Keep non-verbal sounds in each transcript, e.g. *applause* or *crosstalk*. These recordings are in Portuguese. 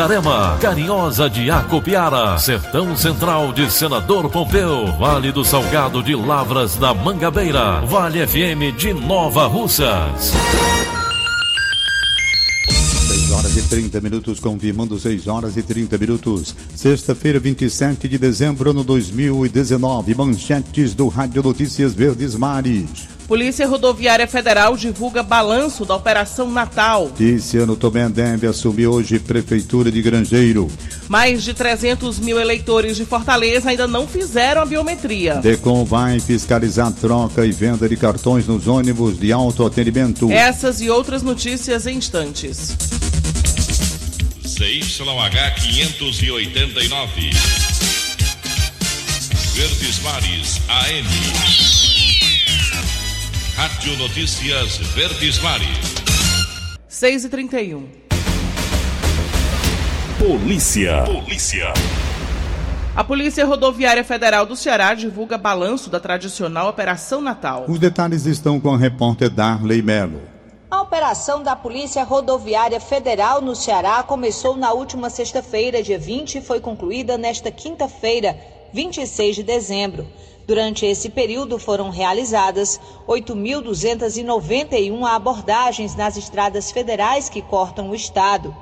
Itarema, Carinhosa de Acopiara, Sertão Central de Senador Pompeu, Vale do Salgado de Lavras da Mangabeira, Vale FM de Nova Russas. 6 horas e 30 minutos, confirmando 6 horas e 30 minutos. Sexta-feira, 27 de dezembro, ano 2019. Manchetes do Rádio Notícias Verdes Mares. Polícia Rodoviária Federal divulga balanço da Operação Natal. Ticiano Tomé deve assumir hoje Prefeitura de Grangeiro. Mais de 300 mil eleitores de Fortaleza ainda não fizeram a biometria. Decom vai fiscalizar troca e venda de cartões nos ônibus de autoatendimento. Essas e outras notícias em instantes. CYH 589. Verdes Mares AM. Rádio Notícias Verdes Mares. 6 e 31 Polícia. Polícia. A Polícia Rodoviária Federal do Ceará divulga balanço da tradicional Operação Natal. Os detalhes estão com a repórter Darley Melo. A operação da Polícia Rodoviária Federal no Ceará começou na última sexta-feira, dia 20, e foi concluída nesta quinta-feira, 26 de dezembro. Durante esse período foram realizadas 8.291 abordagens nas estradas federais que cortam o estado.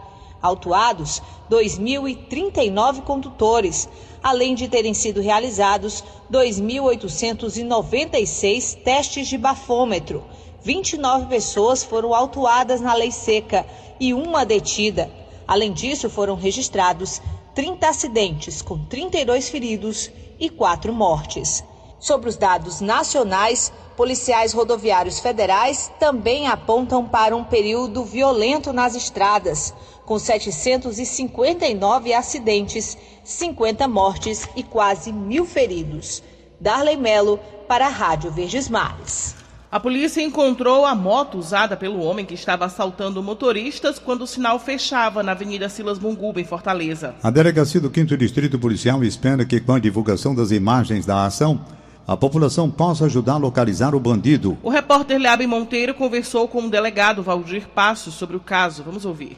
Autuados 2.039 condutores, além de terem sido realizados 2.896 testes de bafômetro. 29 pessoas foram autuadas na lei seca e uma detida. Além disso, foram registrados 30 acidentes, com 32 feridos e 4 mortes. Sobre os dados nacionais, policiais rodoviários federais também apontam para um período violento nas estradas, com 759 acidentes, 50 mortes e quase mil feridos. Darley Melo para a Rádio Verdes Mares. A polícia encontrou a moto usada pelo homem que estava assaltando motoristas quando o sinal fechava na Avenida Silas Munguba, em Fortaleza. A delegacia do 5 Distrito Policial espera que, com a divulgação das imagens da ação, a população possa ajudar a localizar o bandido. O repórter Leabe Monteiro conversou com o delegado Valdir Passos sobre o caso. Vamos ouvir.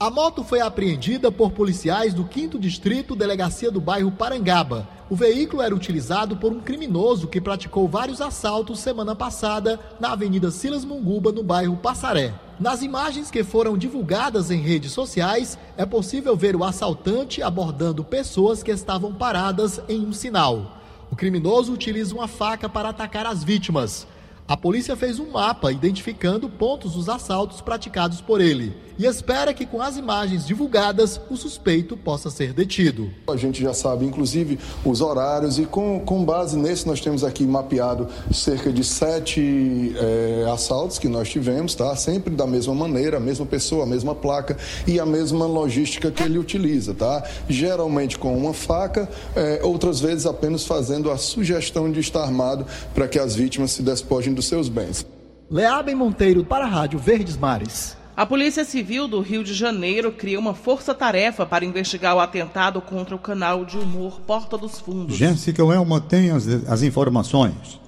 A moto foi apreendida por policiais do 5 Distrito Delegacia do bairro Parangaba. O veículo era utilizado por um criminoso que praticou vários assaltos semana passada na Avenida Silas Munguba, no bairro Passaré. Nas imagens que foram divulgadas em redes sociais, é possível ver o assaltante abordando pessoas que estavam paradas em um sinal. O criminoso utiliza uma faca para atacar as vítimas. A polícia fez um mapa identificando pontos dos assaltos praticados por ele e espera que com as imagens divulgadas o suspeito possa ser detido. A gente já sabe, inclusive, os horários e com, com base nesse nós temos aqui mapeado cerca de sete é, assaltos que nós tivemos, tá? Sempre da mesma maneira, a mesma pessoa, a mesma placa e a mesma logística que ele utiliza, tá? Geralmente com uma faca, é, outras vezes apenas fazendo a sugestão de estar armado para que as vítimas se despojem dos seus bens. Leabem Monteiro para a Rádio Verdes Mares. A Polícia Civil do Rio de Janeiro cria uma força-tarefa para investigar o atentado contra o canal de humor Porta dos Fundos. Jéssica Elma tem as, as informações.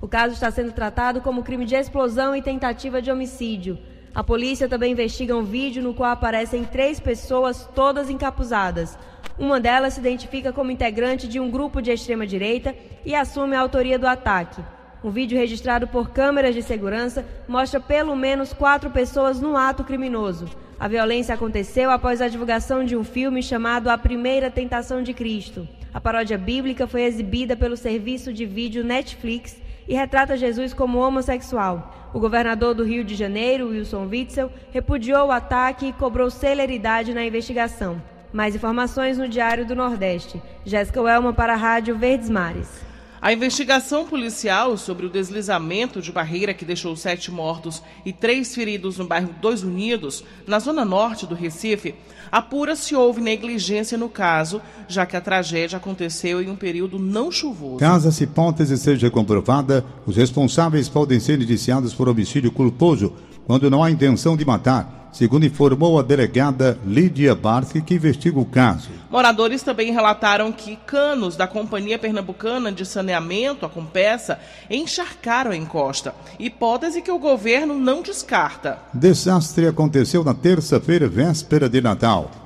O caso está sendo tratado como crime de explosão e tentativa de homicídio. A polícia também investiga um vídeo no qual aparecem três pessoas todas encapuzadas. Uma delas se identifica como integrante de um grupo de extrema-direita e assume a autoria do ataque. Um vídeo registrado por câmeras de segurança mostra pelo menos quatro pessoas no ato criminoso. A violência aconteceu após a divulgação de um filme chamado A Primeira Tentação de Cristo. A paródia bíblica foi exibida pelo serviço de vídeo Netflix e retrata Jesus como homossexual. O governador do Rio de Janeiro, Wilson Witzel, repudiou o ataque e cobrou celeridade na investigação. Mais informações no Diário do Nordeste. Jéssica Welma para a Rádio Verdes Mares. A investigação policial sobre o deslizamento de barreira que deixou sete mortos e três feridos no bairro Dois Unidos, na zona norte do Recife, apura se houve negligência no caso, já que a tragédia aconteceu em um período não chuvoso. Caso essa hipótese seja comprovada, os responsáveis podem ser indiciados por homicídio culposo, quando não há intenção de matar segundo informou a delegada Lídia Barque, que investiga o caso. Moradores também relataram que canos da Companhia Pernambucana de Saneamento, a Compessa, encharcaram a encosta, hipótese que o governo não descarta. Desastre aconteceu na terça-feira, véspera de Natal.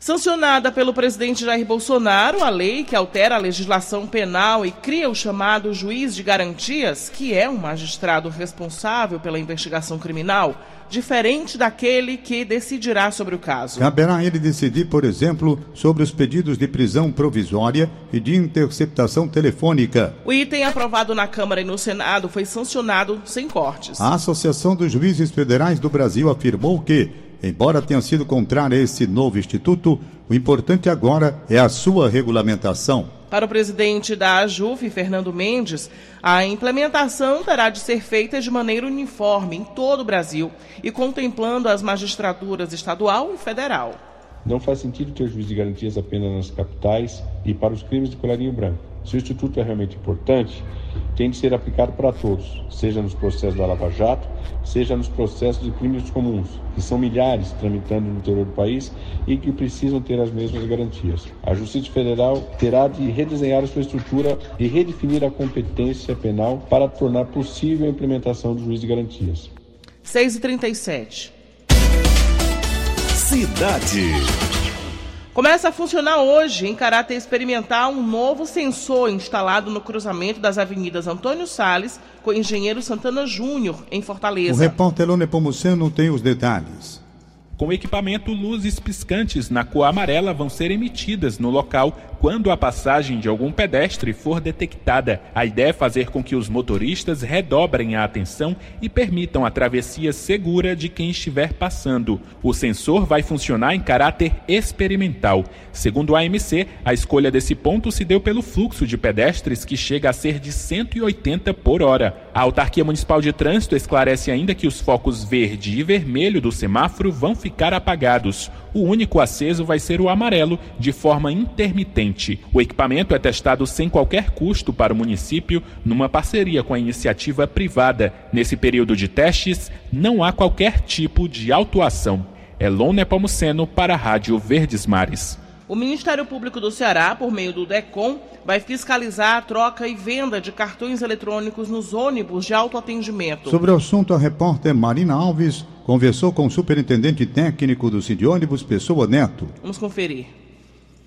Sancionada pelo presidente Jair Bolsonaro, a lei que altera a legislação penal e cria o chamado juiz de garantias, que é um magistrado responsável pela investigação criminal, diferente daquele que decidirá sobre o caso. Caberá ele decidir, por exemplo, sobre os pedidos de prisão provisória e de interceptação telefônica. O item aprovado na Câmara e no Senado foi sancionado sem cortes. A Associação dos Juízes Federais do Brasil afirmou que Embora tenha sido contrário a esse novo instituto, o importante agora é a sua regulamentação. Para o presidente da AJUF, Fernando Mendes, a implementação terá de ser feita de maneira uniforme em todo o Brasil e contemplando as magistraturas estadual e federal. Não faz sentido ter juiz de garantias apenas nas capitais e para os crimes de colarinho branco. Se o Instituto é realmente importante, tem de ser aplicado para todos, seja nos processos da Lava Jato, seja nos processos de crimes comuns, que são milhares tramitando no interior do país e que precisam ter as mesmas garantias. A Justiça Federal terá de redesenhar a sua estrutura e redefinir a competência penal para tornar possível a implementação do juiz de garantias. 6 e 37 Cidade. Começa a funcionar hoje, em caráter experimental, um novo sensor instalado no cruzamento das avenidas Antônio Sales com Engenheiro Santana Júnior, em Fortaleza. O repórter Lone Pomuceno tem os detalhes. Com equipamento, luzes piscantes na cor amarela vão ser emitidas no local quando a passagem de algum pedestre for detectada. A ideia é fazer com que os motoristas redobrem a atenção e permitam a travessia segura de quem estiver passando. O sensor vai funcionar em caráter experimental. Segundo a AMC, a escolha desse ponto se deu pelo fluxo de pedestres que chega a ser de 180 por hora. A Autarquia Municipal de Trânsito esclarece ainda que os focos verde e vermelho do semáforo vão ficar apagados. O único aceso vai ser o amarelo, de forma intermitente. O equipamento é testado sem qualquer custo para o município, numa parceria com a iniciativa privada. Nesse período de testes, não há qualquer tipo de autuação. Elon Nepomuceno para a Rádio Verdes Mares. O Ministério Público do Ceará, por meio do DECOM, vai fiscalizar a troca e venda de cartões eletrônicos nos ônibus de autoatendimento. Sobre o assunto, a repórter Marina Alves conversou com o superintendente técnico do Cid Ônibus, Pessoa Neto. Vamos conferir.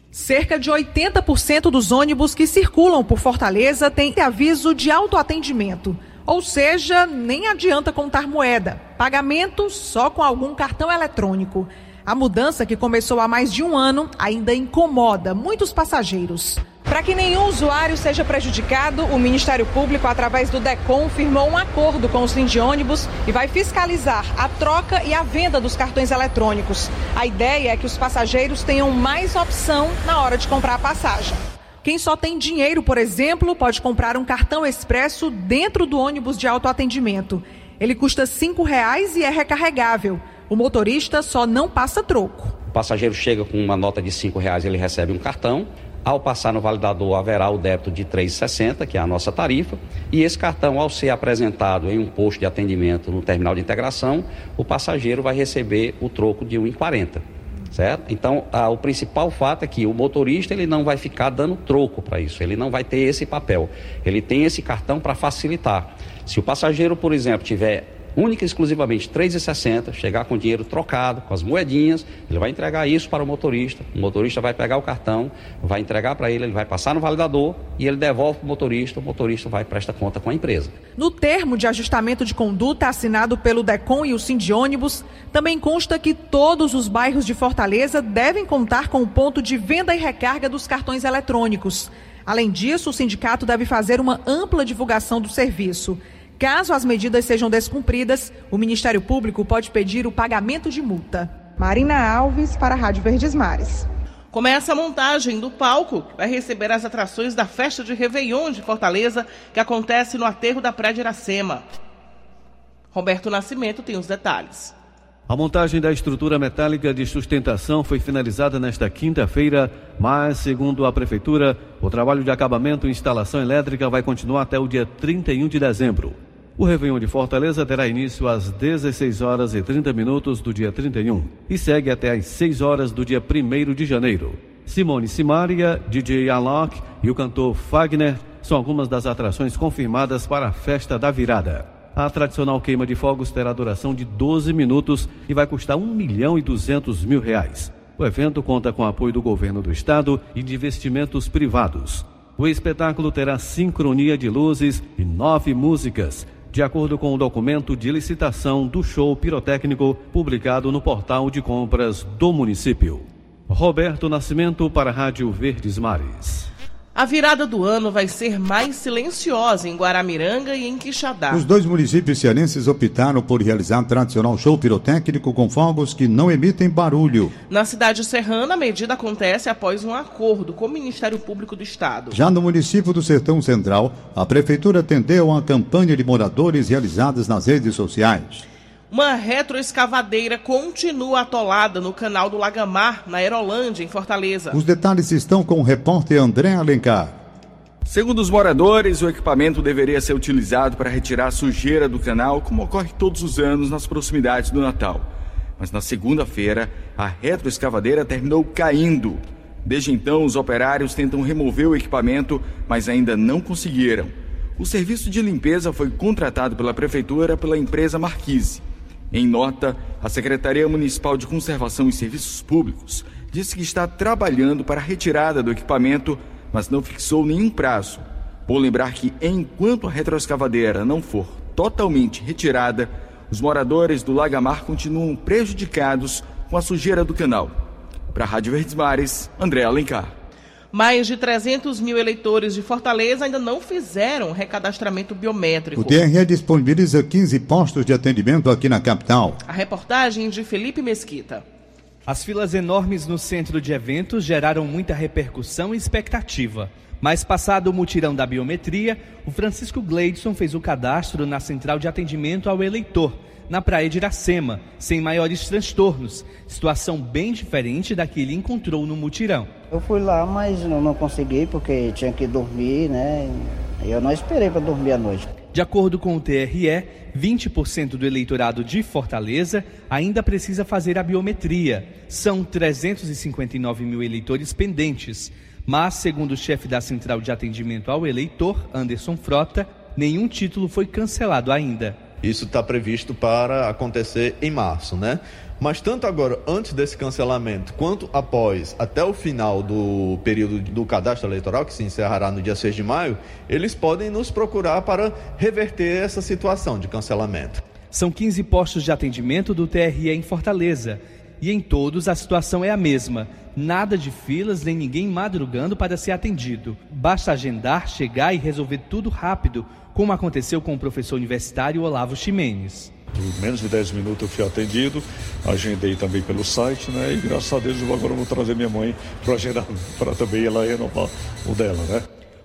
Cerca de 80% dos ônibus que circulam por Fortaleza têm aviso de autoatendimento. Ou seja, nem adianta contar moeda. Pagamento só com algum cartão eletrônico. A mudança, que começou há mais de um ano, ainda incomoda muitos passageiros. Para que nenhum usuário seja prejudicado, o Ministério Público, através do DECOM, firmou um acordo com os ônibus e vai fiscalizar a troca e a venda dos cartões eletrônicos. A ideia é que os passageiros tenham mais opção na hora de comprar a passagem. Quem só tem dinheiro, por exemplo, pode comprar um cartão expresso dentro do ônibus de autoatendimento. Ele custa R$ 5,00 e é recarregável. O motorista só não passa troco. O passageiro chega com uma nota de R$ 5,00, ele recebe um cartão. Ao passar no validador, haverá o débito de R$ 3,60, que é a nossa tarifa, e esse cartão, ao ser apresentado em um posto de atendimento no terminal de integração, o passageiro vai receber o troco de R$ 1,40. Certo? Então, a, o principal fato é que o motorista ele não vai ficar dando troco para isso, ele não vai ter esse papel. Ele tem esse cartão para facilitar. Se o passageiro, por exemplo, tiver única e exclusivamente 3,60, chegar com o dinheiro trocado, com as moedinhas, ele vai entregar isso para o motorista. O motorista vai pegar o cartão, vai entregar para ele, ele vai passar no validador e ele devolve para o motorista, o motorista vai prestar conta com a empresa. No termo de ajustamento de conduta assinado pelo DECOM e o Sind ônibus, também consta que todos os bairros de Fortaleza devem contar com o ponto de venda e recarga dos cartões eletrônicos. Além disso, o sindicato deve fazer uma ampla divulgação do serviço. Caso as medidas sejam descumpridas, o Ministério Público pode pedir o pagamento de multa. Marina Alves, para a Rádio Verdes Mares. Começa a montagem do palco que vai receber as atrações da festa de Réveillon de Fortaleza, que acontece no aterro da Praia de Iracema. Roberto Nascimento tem os detalhes. A montagem da estrutura metálica de sustentação foi finalizada nesta quinta-feira, mas, segundo a Prefeitura, o trabalho de acabamento e instalação elétrica vai continuar até o dia 31 de dezembro. O Réveillon de Fortaleza terá início às 16 horas e 30 minutos do dia 31 e segue até às 6 horas do dia 1 de janeiro. Simone Simaria, DJ Alok e o cantor Fagner são algumas das atrações confirmadas para a festa da virada. A tradicional queima de fogos terá duração de 12 minutos e vai custar 1 milhão e 200 mil reais. O evento conta com apoio do governo do estado e de investimentos privados. O espetáculo terá sincronia de luzes e nove músicas, de acordo com o documento de licitação do show pirotécnico publicado no portal de compras do município. Roberto Nascimento para a Rádio Verdes Mares. A virada do ano vai ser mais silenciosa em Guaramiranga e em Quixadá. Os dois municípios cearenses optaram por realizar tradicional show pirotécnico com fogos que não emitem barulho. Na cidade serrana, a medida acontece após um acordo com o Ministério Público do Estado. Já no município do Sertão Central, a prefeitura atendeu a uma campanha de moradores realizadas nas redes sociais. Uma retroescavadeira continua atolada no canal do Lagamar, na Aerolândia, em Fortaleza. Os detalhes estão com o repórter André Alencar. Segundo os moradores, o equipamento deveria ser utilizado para retirar a sujeira do canal, como ocorre todos os anos nas proximidades do Natal. Mas na segunda-feira, a retroescavadeira terminou caindo. Desde então, os operários tentam remover o equipamento, mas ainda não conseguiram. O serviço de limpeza foi contratado pela prefeitura pela empresa Marquise. Em nota, a Secretaria Municipal de Conservação e Serviços Públicos disse que está trabalhando para a retirada do equipamento, mas não fixou nenhum prazo. Vou lembrar que, enquanto a retroescavadeira não for totalmente retirada, os moradores do Lagamar continuam prejudicados com a sujeira do canal. Para a Rádio Verdes Mares, André Alencar. Mais de 300 mil eleitores de Fortaleza ainda não fizeram recadastramento biométrico. O TRE disponibiliza 15 postos de atendimento aqui na capital. A reportagem de Felipe Mesquita. As filas enormes no centro de eventos geraram muita repercussão e expectativa. Mas passado o mutirão da biometria, o Francisco Gleidson fez o cadastro na central de atendimento ao eleitor na praia de Iracema, sem maiores transtornos. Situação bem diferente da que ele encontrou no mutirão. Eu fui lá, mas não, não consegui porque tinha que dormir, né? Eu não esperei para dormir à noite. De acordo com o TRE, 20% do eleitorado de Fortaleza ainda precisa fazer a biometria. São 359 mil eleitores pendentes. Mas, segundo o chefe da Central de Atendimento ao Eleitor, Anderson Frota, nenhum título foi cancelado ainda. Isso está previsto para acontecer em março, né? Mas tanto agora, antes desse cancelamento, quanto após, até o final do período do cadastro eleitoral, que se encerrará no dia 6 de maio, eles podem nos procurar para reverter essa situação de cancelamento. São 15 postos de atendimento do TRE em Fortaleza. E em todos a situação é a mesma. Nada de filas nem ninguém madrugando para ser atendido. Basta agendar, chegar e resolver tudo rápido como aconteceu com o professor universitário Olavo Ximenes. Em menos de 10 minutos eu fui atendido, agendei também pelo site, né? E graças a Deus eu agora vou trazer minha mãe *laughs* para agendar, para também ela renovar o dela, né?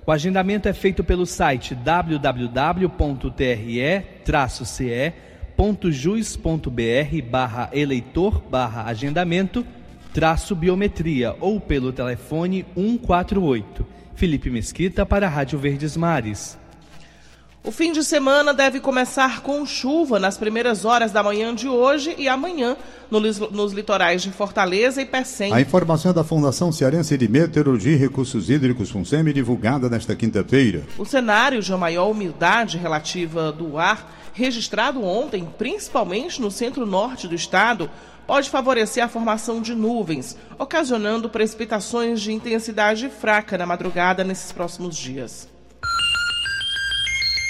O agendamento é feito pelo site www.tre-ce.jus.br barra eleitor barra agendamento traço biometria ou pelo telefone 148. Felipe Mesquita para a Rádio Verdes Mares. O fim de semana deve começar com chuva nas primeiras horas da manhã de hoje e amanhã nos, nos litorais de Fortaleza e Pecém. A informação é da Fundação Cearense de Meteorologia e Recursos Hídricos FUNSEMI divulgada nesta quinta-feira. O cenário de maior umidade relativa do ar registrado ontem, principalmente no centro-norte do estado, pode favorecer a formação de nuvens, ocasionando precipitações de intensidade fraca na madrugada nesses próximos dias.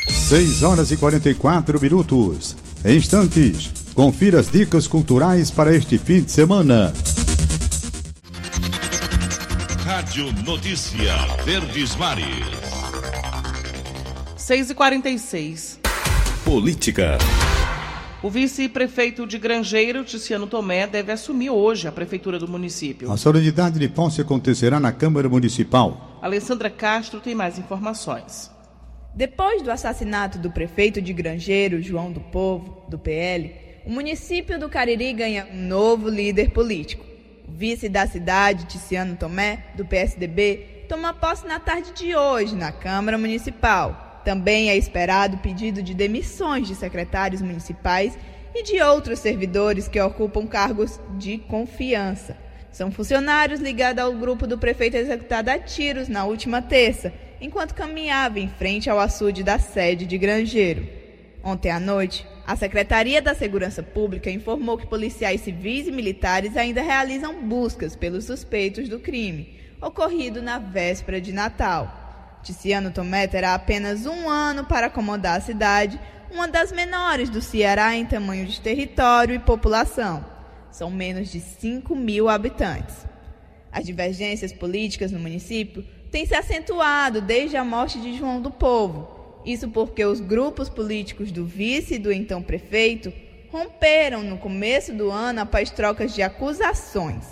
6 horas e 44 minutos. Em instantes, confira as dicas culturais para este fim de semana. Rádio Notícia Verdes Mares. 6 e 46 Política. O vice-prefeito de Grangeiro, Ticiano Tomé, deve assumir hoje a prefeitura do município. A solenidade de posse acontecerá na Câmara Municipal. Alessandra Castro tem mais informações. Depois do assassinato do prefeito de Grangeiro, João do Povo, do PL, o município do Cariri ganha um novo líder político. O vice da cidade, Ticiano Tomé, do PSDB, toma posse na tarde de hoje na Câmara Municipal. Também é esperado pedido de demissões de secretários municipais e de outros servidores que ocupam cargos de confiança. São funcionários ligados ao grupo do prefeito executado a tiros na última terça, enquanto caminhava em frente ao açude da sede de Grangeiro. Ontem à noite, a Secretaria da Segurança Pública informou que policiais civis e militares ainda realizam buscas pelos suspeitos do crime, ocorrido na véspera de Natal. Ticiano Tomé terá apenas um ano para acomodar a cidade, uma das menores do Ceará em tamanho de território e população. São menos de 5 mil habitantes. As divergências políticas no município têm se acentuado desde a morte de João do Povo. Isso porque os grupos políticos do vice e do então prefeito romperam no começo do ano após trocas de acusações.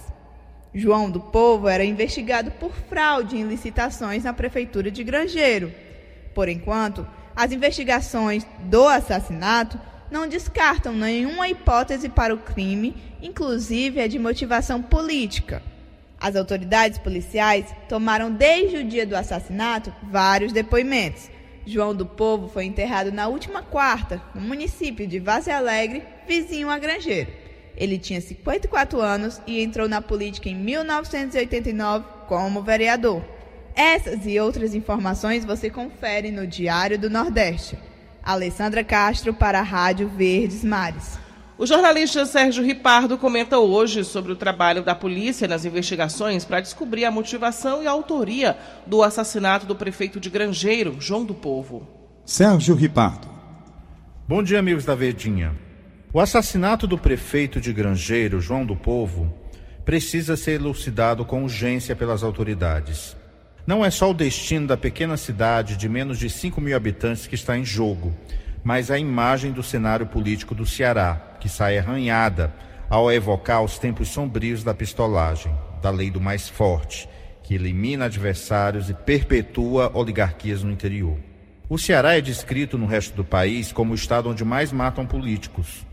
João do Povo era investigado por fraude em licitações na prefeitura de Grangeiro. Por enquanto, as investigações do assassinato não descartam nenhuma hipótese para o crime, inclusive a de motivação política. As autoridades policiais tomaram desde o dia do assassinato vários depoimentos. João do Povo foi enterrado na última quarta, no município de Vaze Alegre, vizinho a Grangeiro. Ele tinha 54 anos e entrou na política em 1989 como vereador. Essas e outras informações você confere no Diário do Nordeste. Alessandra Castro para a Rádio Verdes Mares. O jornalista Sérgio Ripardo comenta hoje sobre o trabalho da polícia nas investigações para descobrir a motivação e a autoria do assassinato do prefeito de Grangeiro, João do Povo. Sérgio Ripardo. Bom dia, amigos da Verdinha. O assassinato do prefeito de Grangeiro, João do Povo, precisa ser elucidado com urgência pelas autoridades. Não é só o destino da pequena cidade de menos de 5 mil habitantes que está em jogo, mas a imagem do cenário político do Ceará, que sai arranhada ao evocar os tempos sombrios da pistolagem, da lei do mais forte, que elimina adversários e perpetua oligarquias no interior. O Ceará é descrito no resto do país como o estado onde mais matam políticos.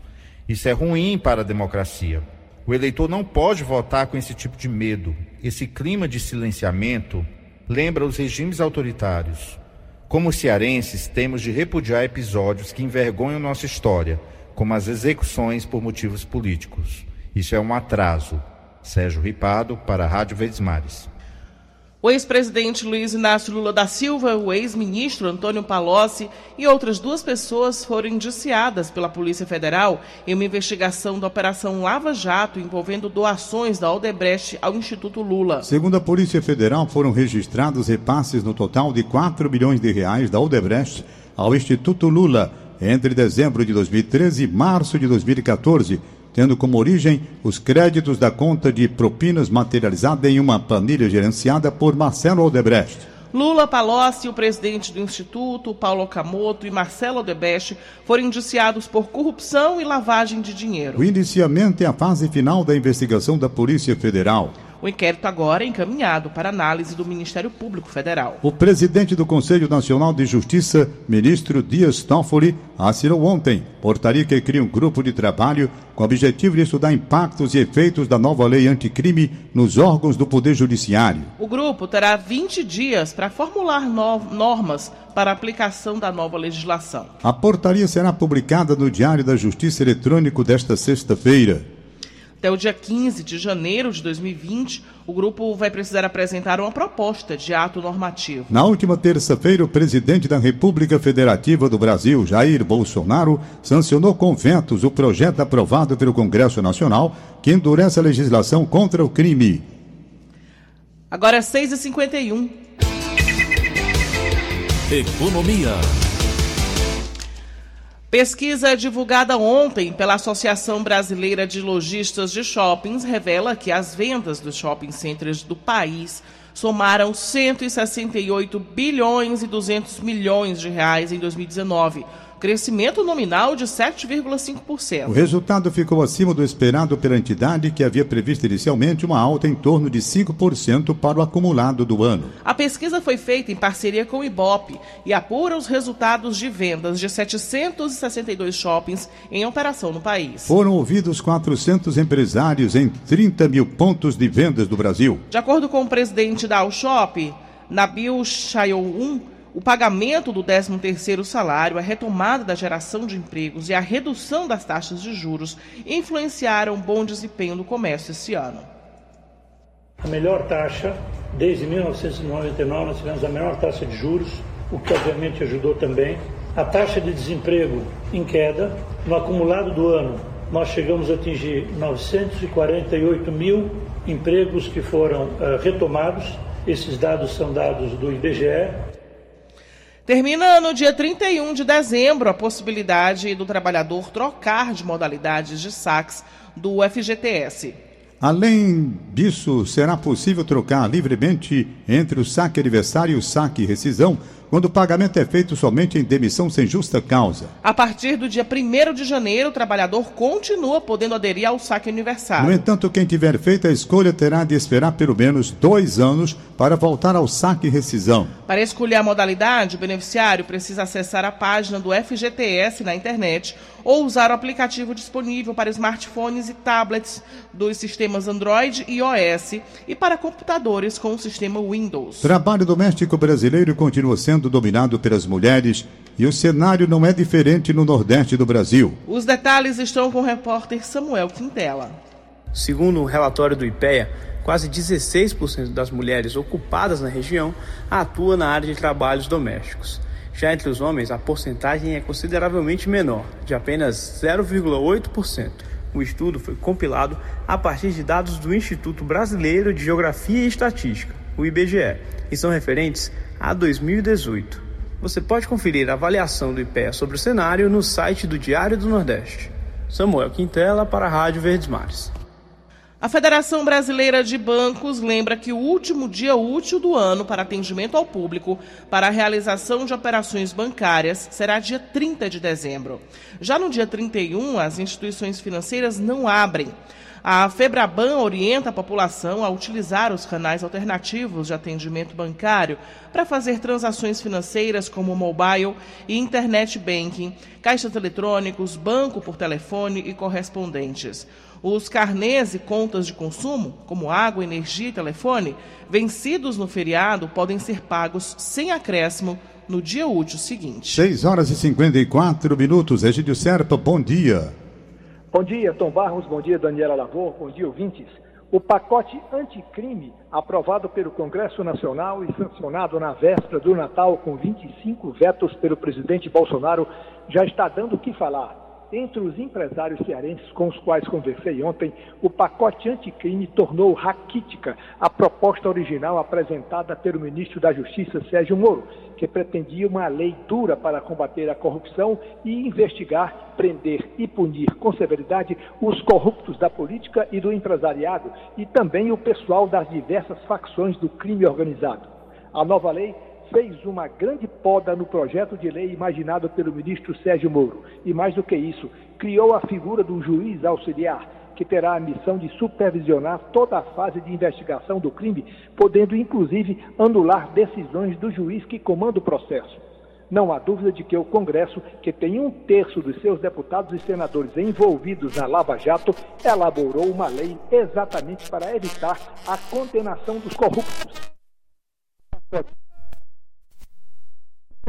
Isso é ruim para a democracia. O eleitor não pode votar com esse tipo de medo. Esse clima de silenciamento lembra os regimes autoritários. Como cearenses, temos de repudiar episódios que envergonham nossa história, como as execuções por motivos políticos. Isso é um atraso. Sérgio Ripado, para a Rádio Verdes Mares. O ex-presidente Luiz Inácio Lula da Silva, o ex-ministro Antônio Palocci e outras duas pessoas foram indiciadas pela Polícia Federal em uma investigação da Operação Lava Jato envolvendo doações da Aldebrecht ao Instituto Lula. Segundo a Polícia Federal, foram registrados repasses no total de 4 milhões de reais da Aldebrecht ao Instituto Lula entre dezembro de 2013 e março de 2014 tendo como origem os créditos da conta de propinas materializada em uma planilha gerenciada por Marcelo Odebrecht. Lula Palocci, o presidente do Instituto, Paulo Okamoto e Marcelo Odebrecht foram indiciados por corrupção e lavagem de dinheiro. O indiciamento é a fase final da investigação da Polícia Federal. O inquérito agora é encaminhado para análise do Ministério Público Federal. O presidente do Conselho Nacional de Justiça, ministro Dias Toffoli, assinou ontem portaria que cria um grupo de trabalho com o objetivo de estudar impactos e efeitos da nova lei anticrime nos órgãos do Poder Judiciário. O grupo terá 20 dias para formular no normas para a aplicação da nova legislação. A portaria será publicada no Diário da Justiça Eletrônico desta sexta-feira. Até o dia 15 de janeiro de 2020, o grupo vai precisar apresentar uma proposta de ato normativo. Na última terça-feira, o presidente da República Federativa do Brasil, Jair Bolsonaro, sancionou com vetos o projeto aprovado pelo Congresso Nacional que endurece a legislação contra o crime. Agora é 6h51. Economia. Pesquisa divulgada ontem pela Associação Brasileira de Lojistas de Shoppings revela que as vendas dos shopping centers do país somaram 168 bilhões e 200 milhões de reais em 2019 crescimento nominal de 7,5%. O resultado ficou acima do esperado pela entidade, que havia previsto inicialmente uma alta em torno de 5% para o acumulado do ano. A pesquisa foi feita em parceria com o IBOP e apura os resultados de vendas de 762 shoppings em operação no país. Foram ouvidos 400 empresários em 30 mil pontos de vendas do Brasil. De acordo com o presidente da Alshop, Nabil Chayoun, o pagamento do 13º salário, a retomada da geração de empregos e a redução das taxas de juros influenciaram o bom desempenho do comércio esse ano. A melhor taxa, desde 1999, nós tivemos a menor taxa de juros, o que obviamente ajudou também. A taxa de desemprego em queda, no acumulado do ano, nós chegamos a atingir 948 mil empregos que foram uh, retomados. Esses dados são dados do IBGE. Termina no dia 31 de dezembro a possibilidade do trabalhador trocar de modalidades de saques do FGTS. Além disso, será possível trocar livremente entre o saque aniversário e o saque rescisão quando o pagamento é feito somente em demissão sem justa causa. A partir do dia 1 de janeiro, o trabalhador continua podendo aderir ao saque aniversário. No entanto, quem tiver feito a escolha terá de esperar pelo menos dois anos para voltar ao saque rescisão. Para escolher a modalidade, o beneficiário precisa acessar a página do FGTS na internet ou usar o aplicativo disponível para smartphones e tablets dos sistemas Android e iOS e para computadores com o sistema Windows. Trabalho doméstico brasileiro continua sendo sendo dominado pelas mulheres e o cenário não é diferente no Nordeste do Brasil. Os detalhes estão com o repórter Samuel Quintela. Segundo um relatório do IPEA, quase 16% das mulheres ocupadas na região atuam na área de trabalhos domésticos. Já entre os homens, a porcentagem é consideravelmente menor, de apenas 0,8%. O estudo foi compilado a partir de dados do Instituto Brasileiro de Geografia e Estatística, o IBGE, e são referentes a 2018. Você pode conferir a avaliação do IPEA sobre o cenário no site do Diário do Nordeste. Samuel Quintela para a Rádio Verdes Mares. A Federação Brasileira de Bancos lembra que o último dia útil do ano para atendimento ao público para a realização de operações bancárias será dia 30 de dezembro. Já no dia 31, as instituições financeiras não abrem. A Febraban orienta a população a utilizar os canais alternativos de atendimento bancário para fazer transações financeiras como mobile e internet banking, caixas eletrônicos, banco por telefone e correspondentes. Os carnês e contas de consumo, como água, energia e telefone, vencidos no feriado, podem ser pagos sem acréscimo no dia útil seguinte. 6 horas e 54 minutos. Egídio Serpa, bom dia. Bom dia, Tom Barros. Bom dia, Daniela Lavor. Bom dia, ouvintes. O pacote anticrime, aprovado pelo Congresso Nacional e sancionado na véspera do Natal com 25 vetos pelo presidente Bolsonaro, já está dando o que falar. Entre os empresários cearenses com os quais conversei ontem, o pacote anticrime tornou raquítica a proposta original apresentada pelo ministro da Justiça, Sérgio Moro, que pretendia uma lei dura para combater a corrupção e investigar, prender e punir com severidade os corruptos da política e do empresariado e também o pessoal das diversas facções do crime organizado. A nova lei fez uma grande poda no projeto de lei imaginado pelo ministro Sérgio Moro. E mais do que isso, criou a figura do juiz auxiliar, que terá a missão de supervisionar toda a fase de investigação do crime, podendo inclusive anular decisões do juiz que comanda o processo. Não há dúvida de que o Congresso, que tem um terço dos seus deputados e senadores envolvidos na Lava Jato, elaborou uma lei exatamente para evitar a condenação dos corruptos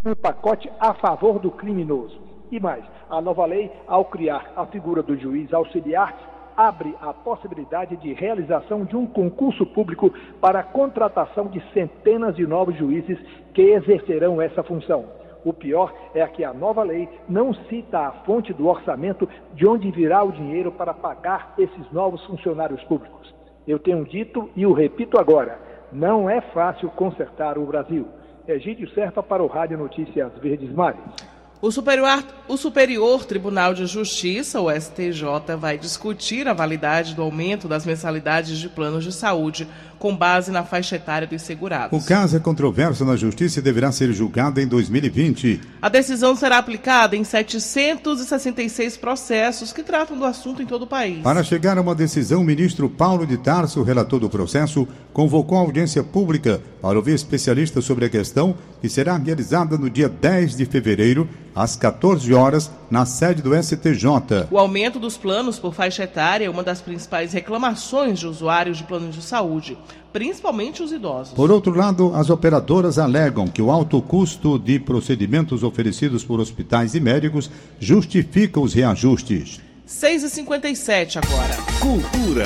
um pacote a favor do criminoso. E mais, a nova lei, ao criar a figura do juiz auxiliar, abre a possibilidade de realização de um concurso público para a contratação de centenas de novos juízes que exercerão essa função. O pior é que a nova lei não cita a fonte do orçamento de onde virá o dinheiro para pagar esses novos funcionários públicos. Eu tenho dito e o repito agora: não é fácil consertar o Brasil. Egídio Serpa para o Rádio Notícias Verdes Mares. O Superior, o Superior Tribunal de Justiça, o STJ, vai discutir a validade do aumento das mensalidades de planos de saúde com base na faixa etária dos segurados. O caso é controverso na Justiça e deverá ser julgado em 2020. A decisão será aplicada em 766 processos que tratam do assunto em todo o país. Para chegar a uma decisão, o ministro Paulo de Tarso, relator do processo, convocou a audiência pública para ouvir especialistas sobre a questão, que será realizada no dia 10 de fevereiro, às 14 horas, na sede do STJ. O aumento dos planos por faixa etária é uma das principais reclamações de usuários de planos de saúde, principalmente os idosos. Por outro lado, as operadoras alegam que o alto custo de procedimentos oferecidos por hospitais e médicos justifica os reajustes. 6h57 agora. Cultura.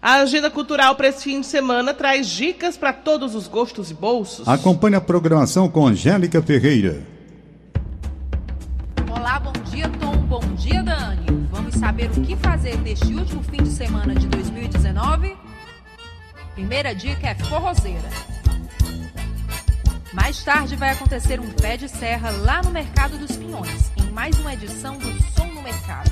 A agenda cultural para esse fim de semana traz dicas para todos os gostos e bolsos. Acompanhe a programação com Angélica Ferreira. Saber o que fazer neste último fim de semana de 2019? Primeira dica é forrozeira. Mais tarde vai acontecer um pé de serra lá no Mercado dos Pinhões, em mais uma edição do Som no Mercado.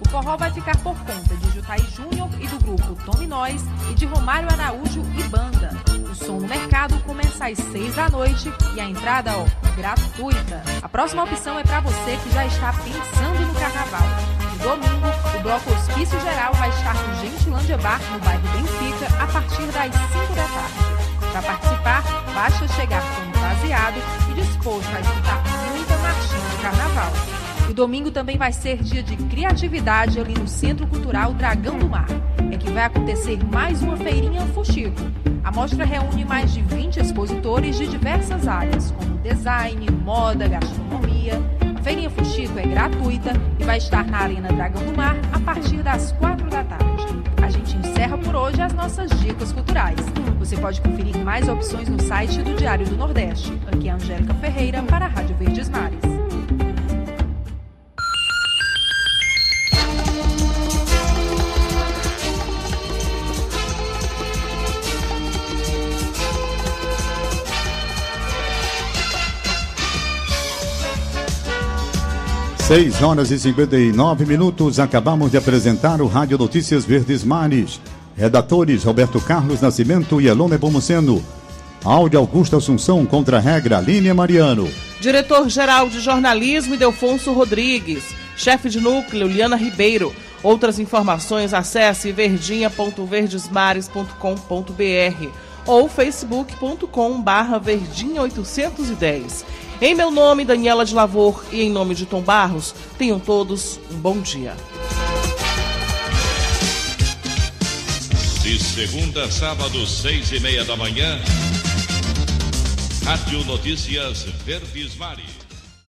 O forró vai ficar por conta de Jutai Júnior e do grupo Tome Nós e de Romário Araújo e Banda. O Som no Mercado começa às seis da noite e a entrada, ó, gratuita. A próxima opção é para você que já está pensando no carnaval. Domingo, o bloco Hospício Geral vai estar no Gentilândia Bar, no bairro Benfica, a partir das 5 da tarde. Para participar, basta chegar fantasiado e disposto a escutar muita marchinha de carnaval. O domingo também vai ser dia de criatividade ali no Centro Cultural Dragão do Mar. É que vai acontecer mais uma feirinha Fuxico. A mostra reúne mais de 20 expositores de diversas áreas, como design, moda, gastronomia. Feirinha Fuxico é gratuita e vai estar na Arena Dragão do Mar a partir das 4 da tarde. A gente encerra por hoje as nossas dicas culturais. Você pode conferir mais opções no site do Diário do Nordeste. Aqui é Angélica Ferreira para a Rádio Verdes Mares. Seis horas e 59 minutos. Acabamos de apresentar o Rádio Notícias Verdes Mares. Redatores Roberto Carlos Nascimento e Elone Bomuceno. Áudio Augusto Assunção contra a regra Línia Mariano. Diretor-geral de jornalismo Idelfonso Rodrigues. Chefe de núcleo Liana Ribeiro. Outras informações acesse verdinha.verdesmares.com.br ou facebook.com barra verdinha 810. Em meu nome, Daniela de Lavor, e em nome de Tom Barros, tenham todos um bom dia. De segunda a sábado, seis e meia da manhã, Rádio Notícias Verdes Mares.